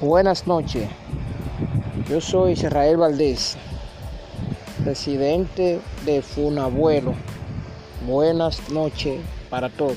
Buenas noches. Yo soy Israel Valdés, presidente de Funabuelo. Buenas noches para todos.